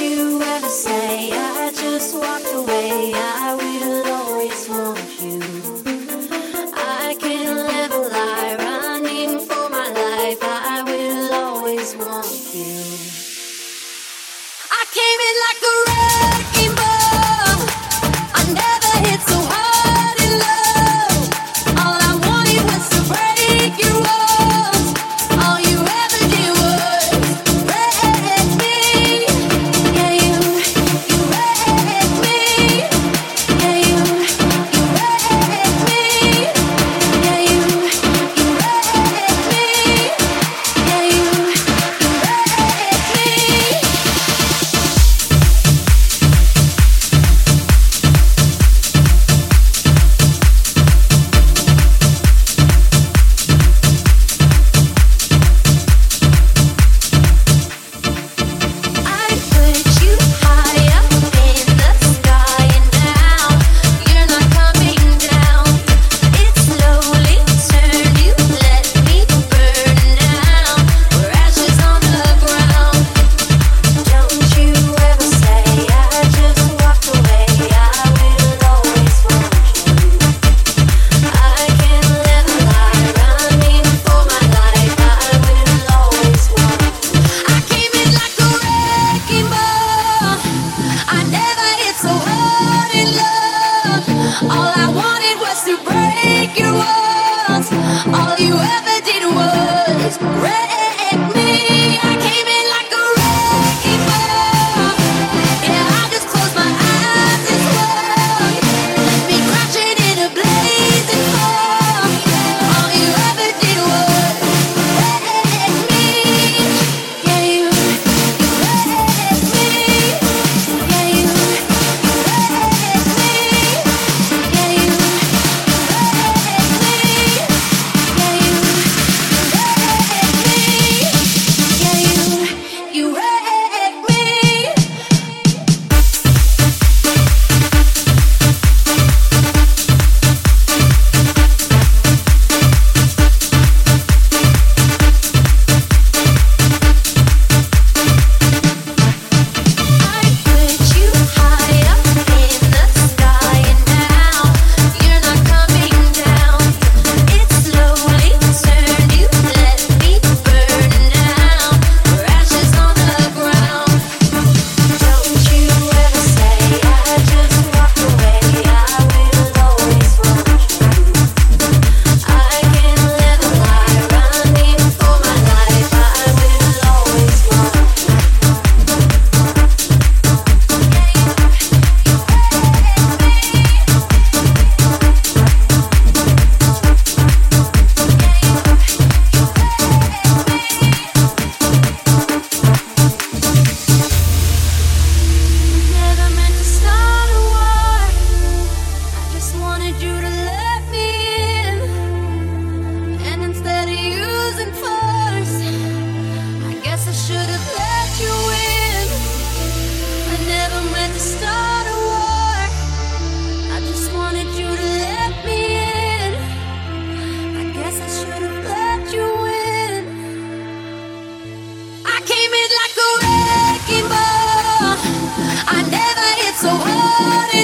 you ever say I just walked away? I waited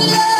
Yeah.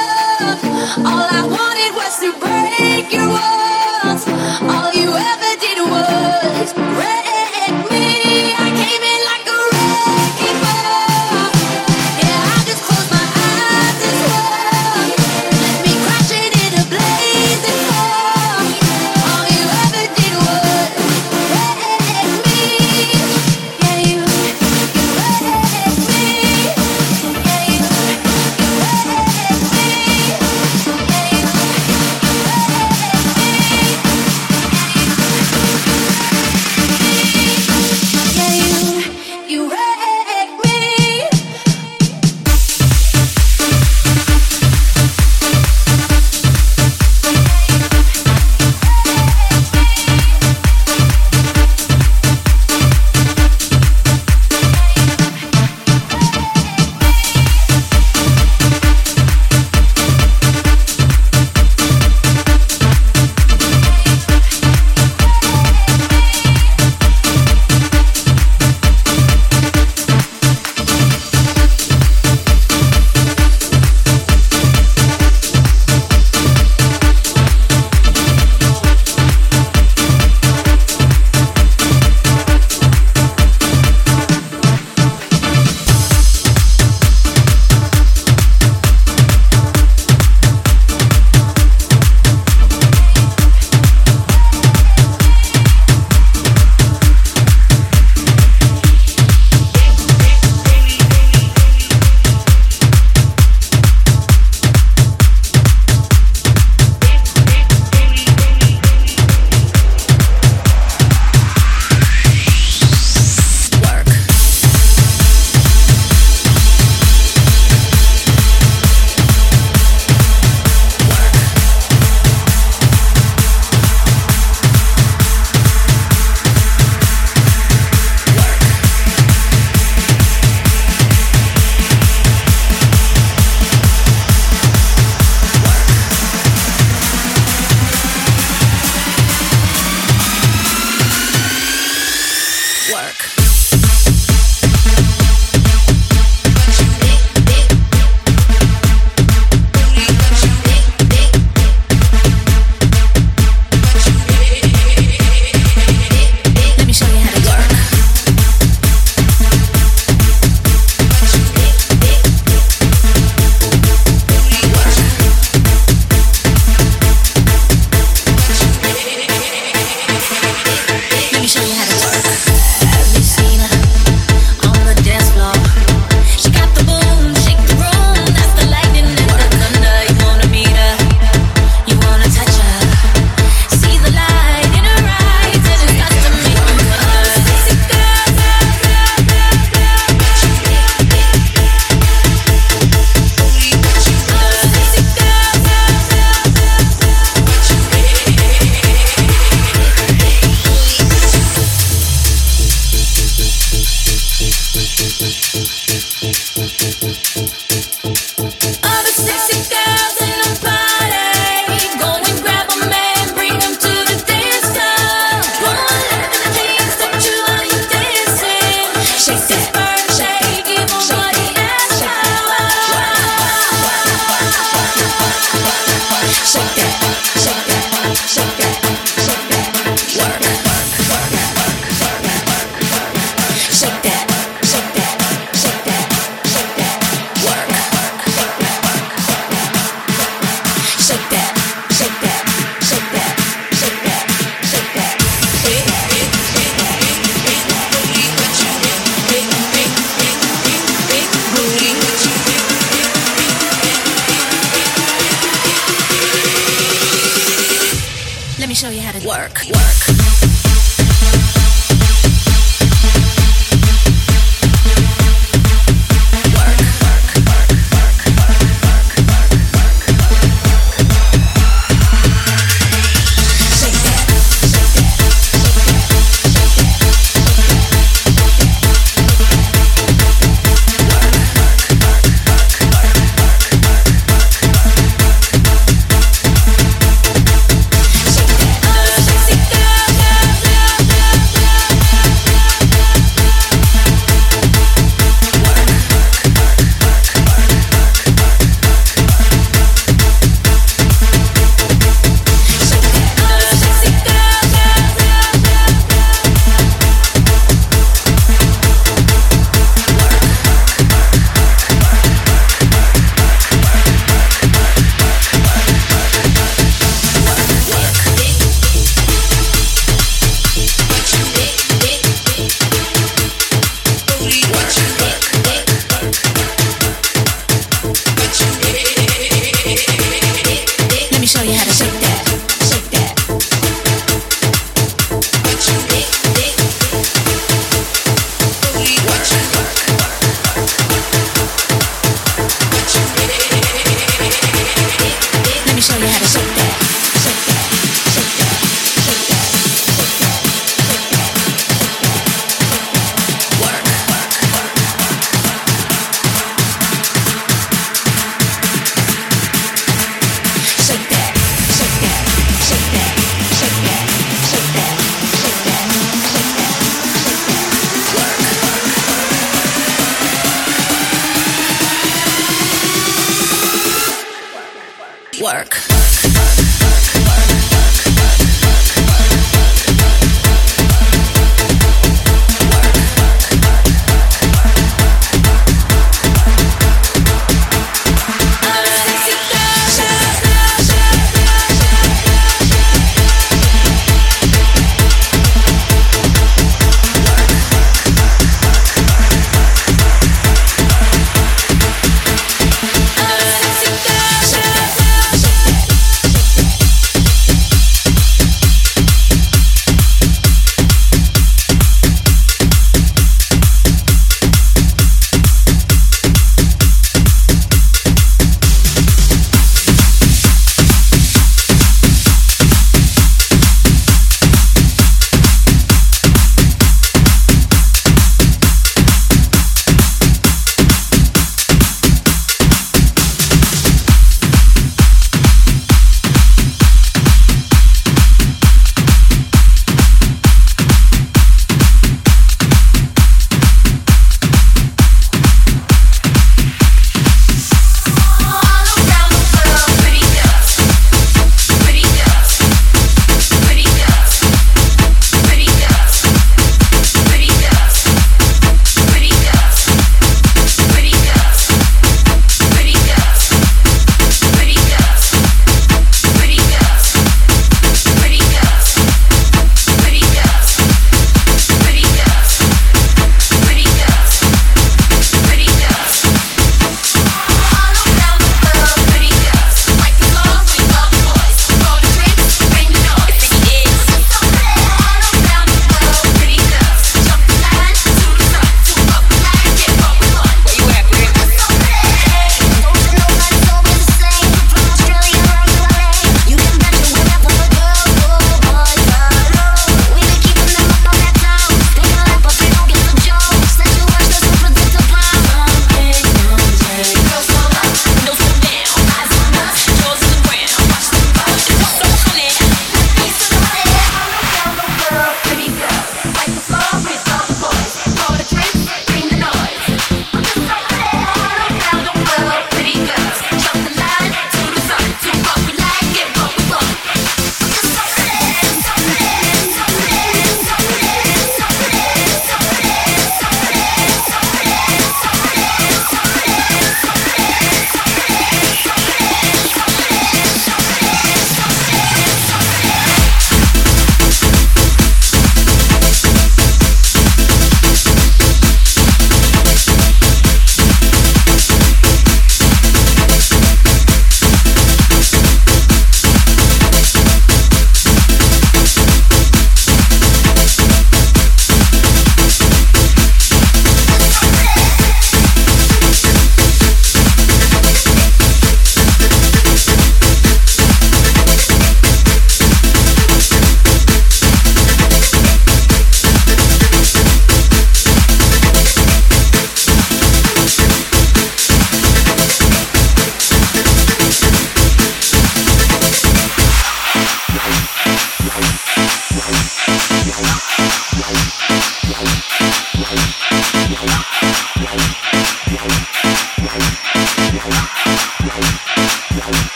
show you how to work, work.